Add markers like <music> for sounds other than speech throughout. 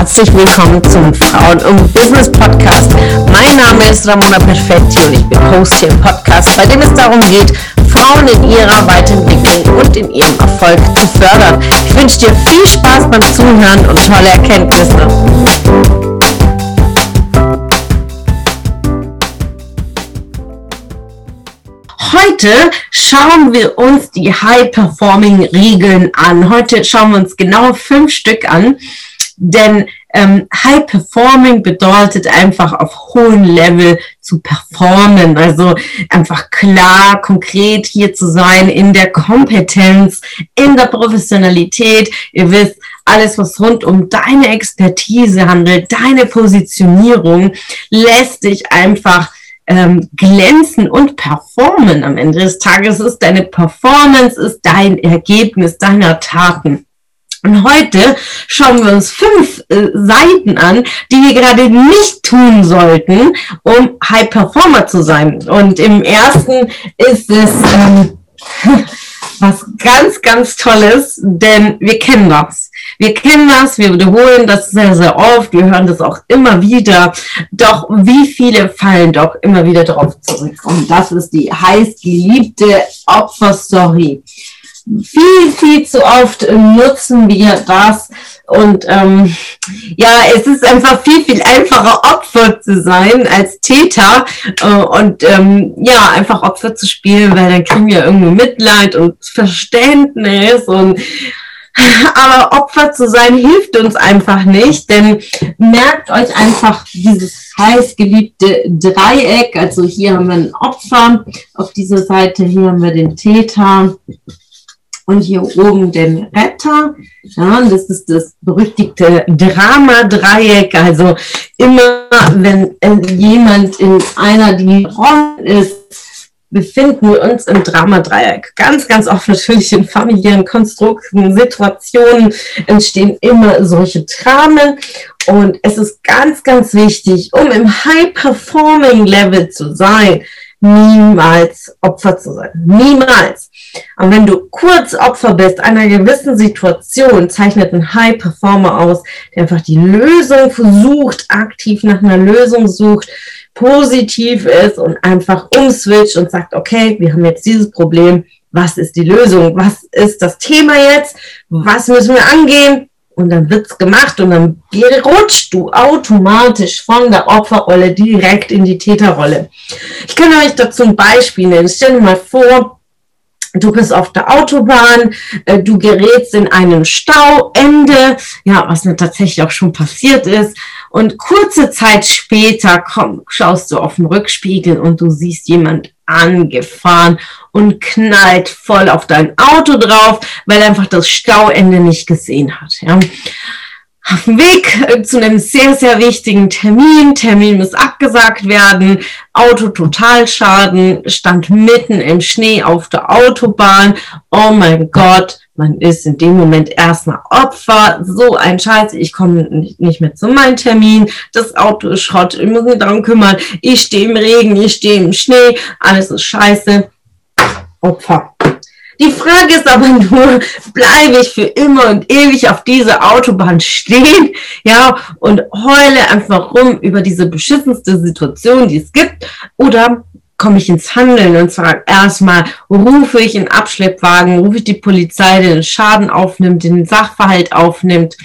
herzlich willkommen zum Frauen und Business Podcast. Mein Name ist Ramona Perfetti und ich bin Host hier im Podcast, bei dem es darum geht, Frauen in ihrer Weiterentwicklung und in ihrem Erfolg zu fördern. Ich wünsche dir viel Spaß beim Zuhören und tolle Erkenntnisse. Heute schauen wir uns die High-Performing-Regeln an. Heute schauen wir uns genau fünf Stück an, denn ähm, High Performing bedeutet einfach auf hohem Level zu performen, also einfach klar, konkret hier zu sein in der Kompetenz, in der Professionalität. Ihr wisst, alles, was rund um deine Expertise handelt, deine Positionierung, lässt dich einfach ähm, glänzen und performen am Ende des Tages ist deine Performance, ist dein Ergebnis deiner Taten. Und heute schauen wir uns fünf äh, Seiten an, die wir gerade nicht tun sollten, um High Performer zu sein. Und im ersten ist es ähm, <laughs> was ganz, ganz Tolles, denn wir kennen das. Wir kennen das, wir wiederholen das sehr, sehr oft, wir hören das auch immer wieder. Doch wie viele fallen doch immer wieder darauf zurück? Und das ist die heiß geliebte Opferstory viel, viel zu oft nutzen wir das. Und ähm, ja, es ist einfach viel, viel einfacher, Opfer zu sein als Täter äh, und ähm, ja, einfach Opfer zu spielen, weil dann kriegen wir irgendwo Mitleid und Verständnis und aber Opfer zu sein hilft uns einfach nicht, denn merkt euch einfach dieses heiß geliebte Dreieck. Also hier haben wir ein Opfer, auf dieser Seite hier haben wir den Täter und hier oben den Retter. Ja, und das ist das berüchtigte Drama-Dreieck. Also immer, wenn jemand in einer die Rolle ist, befinden wir uns im Drama-Dreieck. Ganz, ganz oft natürlich in familiären Konstrukten, Situationen entstehen immer solche Dramen. Und es ist ganz, ganz wichtig, um im High-Performing-Level zu sein, niemals Opfer zu sein. Niemals. Und wenn du kurz Opfer bist einer gewissen Situation, zeichnet ein High Performer aus, der einfach die Lösung versucht, aktiv nach einer Lösung sucht, positiv ist und einfach umswitcht und sagt, okay, wir haben jetzt dieses Problem. Was ist die Lösung? Was ist das Thema jetzt? Was müssen wir angehen? und dann wird's gemacht und dann rutschst du automatisch von der Opferrolle direkt in die Täterrolle. Ich kann euch dazu ein Beispiel nennen. Stell dir mal vor, du bist auf der Autobahn, äh, du gerätst in einem Stauende, ja, was mir tatsächlich auch schon passiert ist. Und kurze Zeit später komm, schaust du auf den Rückspiegel und du siehst jemand angefahren und knallt voll auf dein Auto drauf, weil er einfach das Stauende nicht gesehen hat. Ja. Auf dem Weg äh, zu einem sehr, sehr wichtigen Termin. Termin muss abgesagt werden. Auto Totalschaden, stand mitten im Schnee auf der Autobahn. Oh mein Gott, man ist in dem Moment erstmal Opfer. So ein Scheiß, ich komme nicht mehr zu meinem Termin. Das Auto ist Schrott, ich muss mich darum kümmern. Ich stehe im Regen, ich stehe im Schnee, alles ist scheiße. Opfer. Die Frage ist aber nur, bleibe ich für immer und ewig auf dieser Autobahn stehen, ja, und heule einfach rum über diese beschissenste Situation, die es gibt, oder komme ich ins Handeln und zwar erstmal rufe ich einen Abschleppwagen, rufe ich die Polizei, der den Schaden aufnimmt, den Sachverhalt aufnimmt,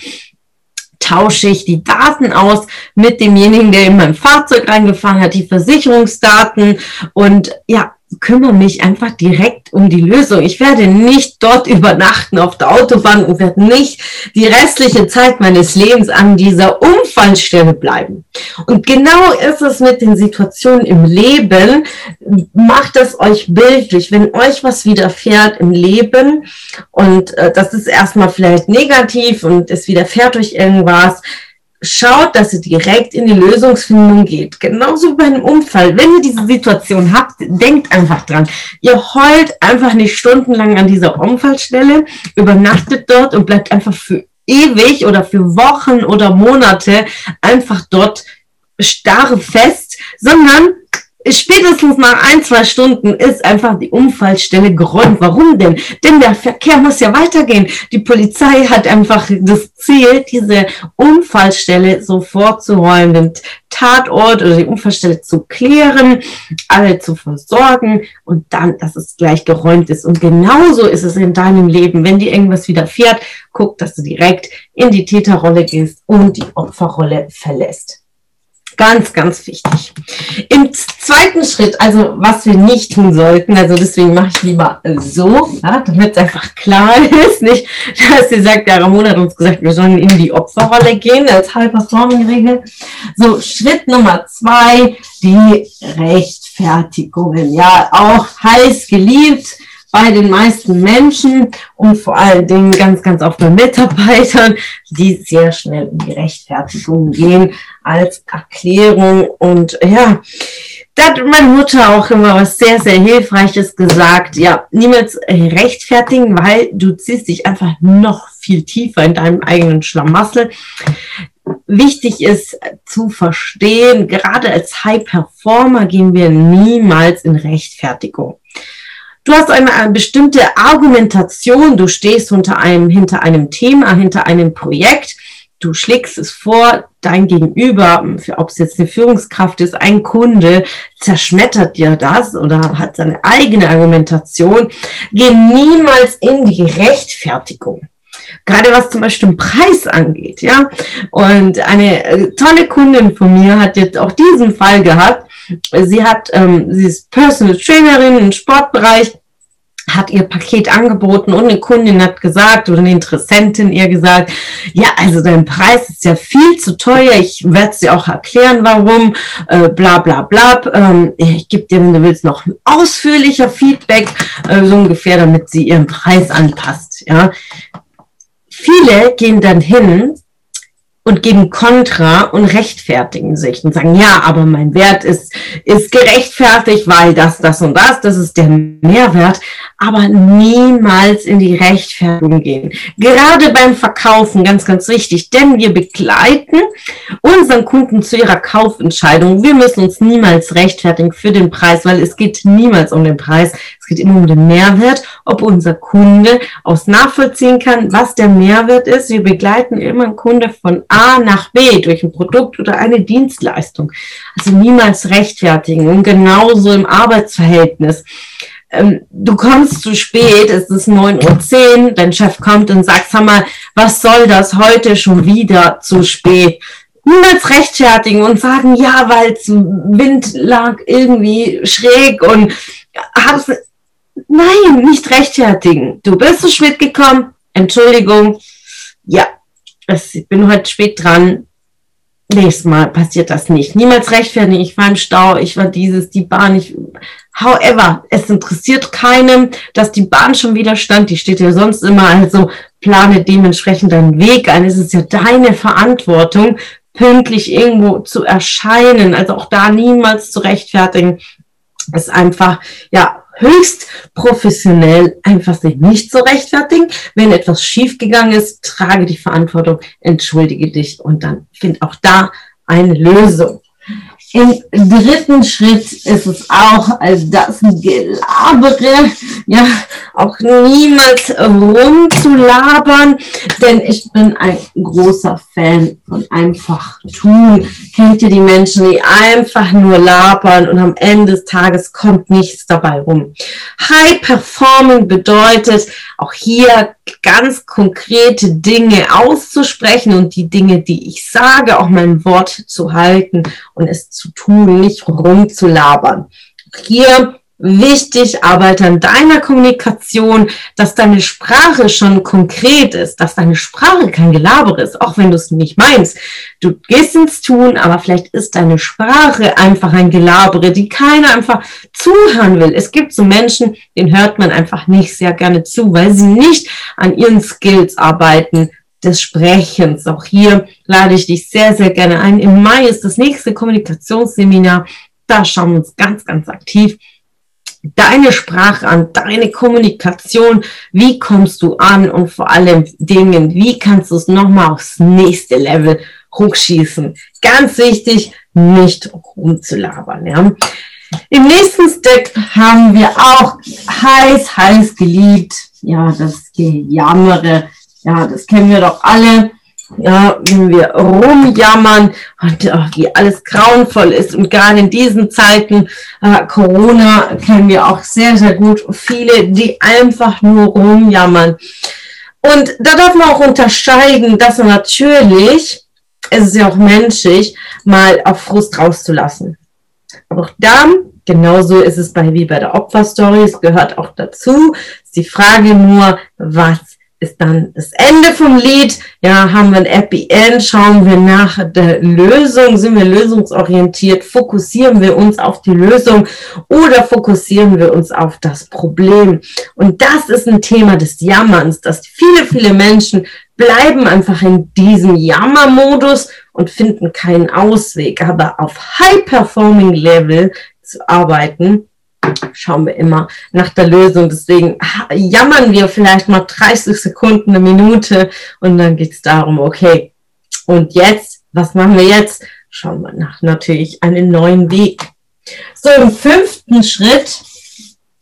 tausche ich die Daten aus mit demjenigen, der in mein Fahrzeug reingefahren hat, die Versicherungsdaten? Und ja, kümmere mich einfach direkt um die Lösung. Ich werde nicht dort <laughs> übernachten auf der Autobahn und werde nicht die restliche Zeit meines Lebens an dieser Unfallstelle bleiben. Und genau ist es mit den Situationen im Leben. Macht es euch bildlich, wenn euch was widerfährt im Leben und äh, das ist erstmal vielleicht negativ und es widerfährt euch irgendwas, schaut, dass ihr direkt in die Lösungsfindung geht. Genauso bei einem Unfall. Wenn ihr diese Situation habt, denkt einfach dran. Ihr heult einfach nicht stundenlang an dieser Unfallstelle, übernachtet dort und bleibt einfach für ewig oder für Wochen oder Monate einfach dort starre fest, sondern spätestens nach ein, zwei Stunden ist einfach die Unfallstelle geräumt. Warum denn? Denn der Verkehr muss ja weitergehen. Die Polizei hat einfach das Ziel, diese Unfallstelle sofort zu räumen, den Tatort oder die Unfallstelle zu klären, alle zu versorgen und dann, dass es gleich geräumt ist. Und genauso ist es in deinem Leben. Wenn dir irgendwas widerfährt, guck, dass du direkt in die Täterrolle gehst und die Opferrolle verlässt. Ganz, ganz wichtig. Im zweiten Schritt, also was wir nicht tun sollten, also deswegen mache ich lieber so, ja, damit es einfach klar <laughs> ist, nicht, dass sie sagt, ja, Ramona hat uns gesagt, wir sollen in die Opferrolle gehen, als High-Performing-Regel. So, Schritt Nummer zwei, die Rechtfertigungen. Ja, auch heiß geliebt bei den meisten Menschen und vor allen Dingen ganz, ganz oft bei Mitarbeitern, die sehr schnell in die Rechtfertigung gehen als Erklärung. Und ja, da hat meine Mutter auch immer was sehr, sehr Hilfreiches gesagt. Ja, niemals rechtfertigen, weil du ziehst dich einfach noch viel tiefer in deinem eigenen Schlamassel wichtig ist zu verstehen, gerade als High Performer gehen wir niemals in Rechtfertigung. Du hast eine, eine, bestimmte Argumentation, du stehst unter einem, hinter einem Thema, hinter einem Projekt, du schlägst es vor, dein Gegenüber, ob es jetzt eine Führungskraft ist, ein Kunde, zerschmettert dir das oder hat seine eigene Argumentation, geh niemals in die Rechtfertigung. Gerade was zum Beispiel den Preis angeht, ja. Und eine äh, tolle Kundin von mir hat jetzt auch diesen Fall gehabt. Sie hat, ähm, sie ist Personal Trainerin im Sportbereich, hat ihr Paket angeboten und eine Kundin hat gesagt oder eine Interessentin ihr gesagt, ja, also dein Preis ist ja viel zu teuer, ich werde dir auch erklären, warum, äh, bla bla bla. Ähm, ich gebe dir, wenn du willst, noch ausführlicher Feedback, äh, so ungefähr, damit sie ihren Preis anpasst. Ja. Viele gehen dann hin und geben Kontra und rechtfertigen sich und sagen, ja, aber mein Wert ist, ist gerechtfertigt, weil das, das und das, das ist der Mehrwert, aber niemals in die Rechtfertigung gehen. Gerade beim Verkaufen, ganz, ganz wichtig, denn wir begleiten unseren Kunden zu ihrer Kaufentscheidung. Wir müssen uns niemals rechtfertigen für den Preis, weil es geht niemals um den Preis, es geht immer um den Mehrwert, ob unser Kunde aus nachvollziehen kann, was der Mehrwert ist. Wir begleiten immer einen Kunde von A nach B durch ein Produkt oder eine Dienstleistung. Also niemals rechtfertigen und genauso im Arbeitsverhältnis. Ähm, du kommst zu spät, es ist 9.10 Uhr, dein Chef kommt und sagt, sag mal, was soll das heute schon wieder zu spät? Niemals rechtfertigen und sagen, ja, weil Wind lag irgendwie schräg und hab's, nein, nicht rechtfertigen. Du bist zu spät gekommen, Entschuldigung, ja, ich bin heute spät dran. Nächstes Mal passiert das nicht. Niemals rechtfertigen. Ich war im Stau, ich war dieses, die Bahn. Ich, however, es interessiert keinem, dass die Bahn schon wieder stand. Die steht ja sonst immer. Also plane dementsprechend deinen Weg ein. Es ist ja deine Verantwortung, pünktlich irgendwo zu erscheinen. Also auch da niemals zu rechtfertigen. Ist einfach, ja, höchst professionell einfach sich nicht zu rechtfertigen. Wenn etwas schiefgegangen ist, trage die Verantwortung, entschuldige dich und dann find auch da eine Lösung. Im dritten Schritt ist es auch, also das Gelabere, ja, auch niemals rumzulabern, denn ich bin ein großer Fan von einfach tun. Kennt ihr die Menschen, die einfach nur labern und am Ende des Tages kommt nichts dabei rum. High Performing bedeutet auch hier ganz konkrete Dinge auszusprechen und die Dinge, die ich sage, auch mein Wort zu halten und es zu tun, nicht rumzulabern. Hier wichtig, arbeite an deiner Kommunikation, dass deine Sprache schon konkret ist, dass deine Sprache kein Gelaber ist, auch wenn du es nicht meinst. Du gehst ins Tun, aber vielleicht ist deine Sprache einfach ein Gelabere, die keiner einfach zuhören will. Es gibt so Menschen, denen hört man einfach nicht sehr gerne zu, weil sie nicht an ihren Skills arbeiten, des Sprechens. Auch hier lade ich dich sehr, sehr gerne ein. Im Mai ist das nächste Kommunikationsseminar. Da schauen wir uns ganz, ganz aktiv deine Sprache an, deine Kommunikation, wie kommst du an und vor allem Dingen, wie kannst du es nochmal aufs nächste Level hochschießen. Ganz wichtig, nicht rumzulabern. Ja. Im nächsten Step haben wir auch heiß, heiß geliebt. Ja, das Gejammere. Ja, das kennen wir doch alle. Ja, wenn wir rumjammern und oh, wie alles grauenvoll ist und gerade in diesen Zeiten äh, Corona kennen wir auch sehr, sehr gut viele, die einfach nur rumjammern. Und da darf man auch unterscheiden, dass natürlich, es ist ja auch menschlich, mal auf Frust rauszulassen. Aber auch da, genauso ist es bei, wie bei der Opferstory, es gehört auch dazu, ist die Frage nur, was ist dann das Ende vom Lied. Ja, haben wir ein Happy End, schauen wir nach der Lösung, sind wir lösungsorientiert, fokussieren wir uns auf die Lösung oder fokussieren wir uns auf das Problem. Und das ist ein Thema des Jammerns, dass viele, viele Menschen bleiben einfach in diesem Jammermodus und finden keinen Ausweg. Aber auf High-Performing-Level zu arbeiten, schauen wir immer nach der Lösung. Deswegen jammern wir vielleicht mal 30 Sekunden, eine Minute und dann geht es darum, okay, und jetzt, was machen wir jetzt? Schauen wir nach natürlich einen neuen Weg. So, im fünften Schritt,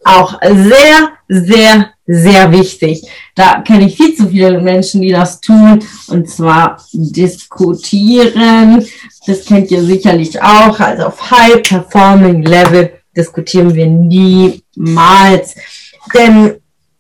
auch sehr, sehr, sehr wichtig. Da kenne ich viel zu viele Menschen, die das tun, und zwar diskutieren. Das kennt ihr sicherlich auch, also auf High Performing Level diskutieren wir niemals. Denn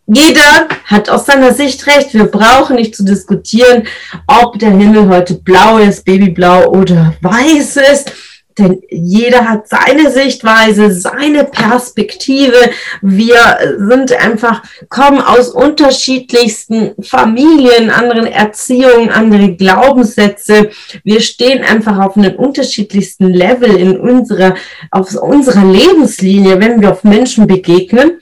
jeder hat aus seiner Sicht recht. Wir brauchen nicht zu diskutieren, ob der Himmel heute blau ist, babyblau oder weiß ist. Denn jeder hat seine Sichtweise, seine Perspektive. Wir sind einfach, kommen aus unterschiedlichsten Familien, anderen Erziehungen, andere Glaubenssätze. Wir stehen einfach auf einem unterschiedlichsten Level in unserer, auf unserer Lebenslinie, wenn wir auf Menschen begegnen.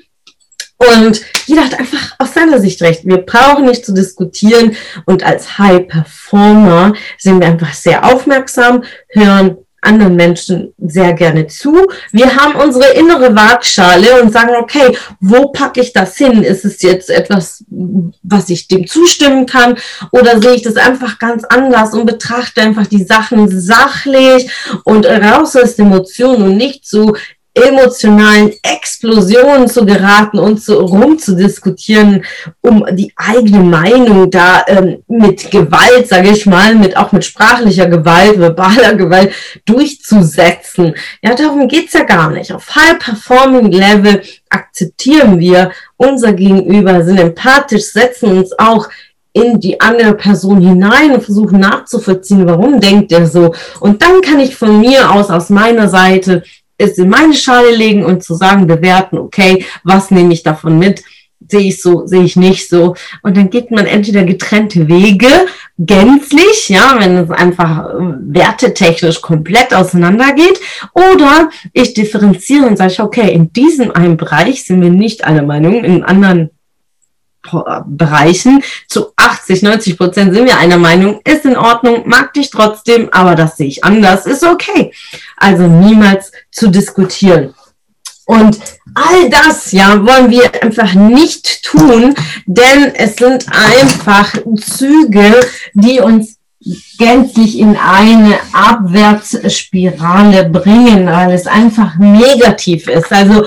Und jeder hat einfach aus seiner Sicht recht. Wir brauchen nicht zu diskutieren. Und als High Performer sind wir einfach sehr aufmerksam, hören anderen Menschen sehr gerne zu. Wir haben unsere innere Waagschale und sagen, okay, wo packe ich das hin? Ist es jetzt etwas, was ich dem zustimmen kann? Oder sehe ich das einfach ganz anders und betrachte einfach die Sachen sachlich und raus aus Emotionen und nicht so emotionalen Explosionen zu geraten und so rumzudiskutieren, um die eigene Meinung da ähm, mit Gewalt, sage ich mal, mit auch mit sprachlicher Gewalt, verbaler Gewalt durchzusetzen. Ja, darum geht's ja gar nicht. Auf High Performing Level akzeptieren wir unser Gegenüber, sind empathisch, setzen uns auch in die andere Person hinein und versuchen nachzuvollziehen, warum denkt er so. Und dann kann ich von mir aus, aus meiner Seite, es in meine Schale legen und zu sagen, bewerten, okay, was nehme ich davon mit? Sehe ich so, sehe ich nicht so. Und dann geht man entweder getrennte Wege, gänzlich, ja, wenn es einfach äh, wertetechnisch komplett auseinandergeht, oder ich differenziere und sage, okay, in diesem einen Bereich sind wir nicht einer Meinung, in anderen Bereichen zu 80, 90 Prozent sind wir einer Meinung, ist in Ordnung, mag dich trotzdem, aber das sehe ich anders, ist okay. Also niemals zu diskutieren. Und all das, ja, wollen wir einfach nicht tun, denn es sind einfach Züge, die uns gänzlich in eine Abwärtsspirale bringen, weil es einfach negativ ist. Also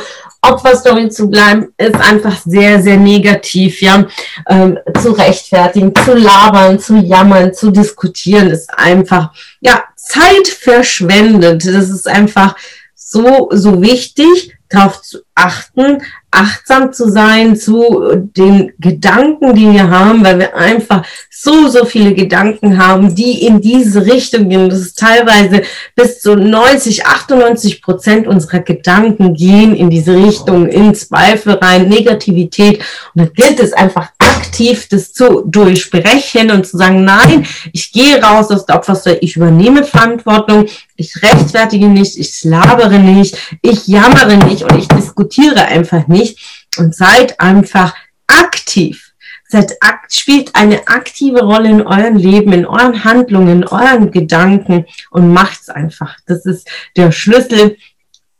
Opferstory zu bleiben, ist einfach sehr, sehr negativ, ja. Ähm, zu rechtfertigen, zu labern, zu jammern, zu diskutieren, ist einfach, ja, zeitverschwendend. Das ist einfach so, so wichtig, darauf zu achten, achtsam zu sein zu den Gedanken, die wir haben, weil wir einfach so, so viele Gedanken haben, die in diese Richtung gehen. Das ist teilweise bis zu 90, 98 Prozent unserer Gedanken gehen in diese Richtung, in Zweifel rein, Negativität. Und da gilt es einfach aktiv, das zu durchbrechen und zu sagen, nein, ich gehe raus aus der Opferstory, ich übernehme Verantwortung, ich rechtfertige nicht, ich labere nicht, ich jammere nicht und ich diskutiere einfach nicht und seid einfach aktiv. Seid, spielt eine aktive Rolle in eurem Leben, in euren Handlungen, in euren Gedanken und macht's einfach. Das ist der Schlüssel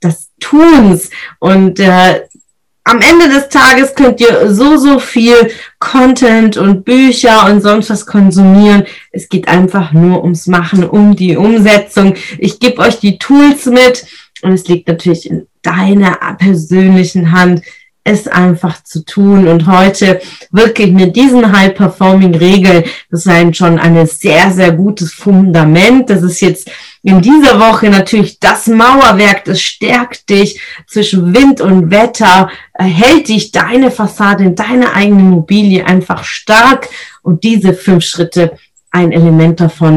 des Tuns und äh, am Ende des Tages könnt ihr so, so viel Content und Bücher und sonst was konsumieren. Es geht einfach nur ums Machen, um die Umsetzung. Ich gebe euch die Tools mit und es liegt natürlich in deiner persönlichen Hand, es einfach zu tun und heute wirklich mit diesen High-Performing-Regeln, das ist schon ein sehr, sehr gutes Fundament. Das ist jetzt in dieser Woche natürlich das Mauerwerk, das stärkt dich zwischen Wind und Wetter, hält dich deine Fassade in deine eigene Immobilie einfach stark und diese fünf Schritte ein Element davon.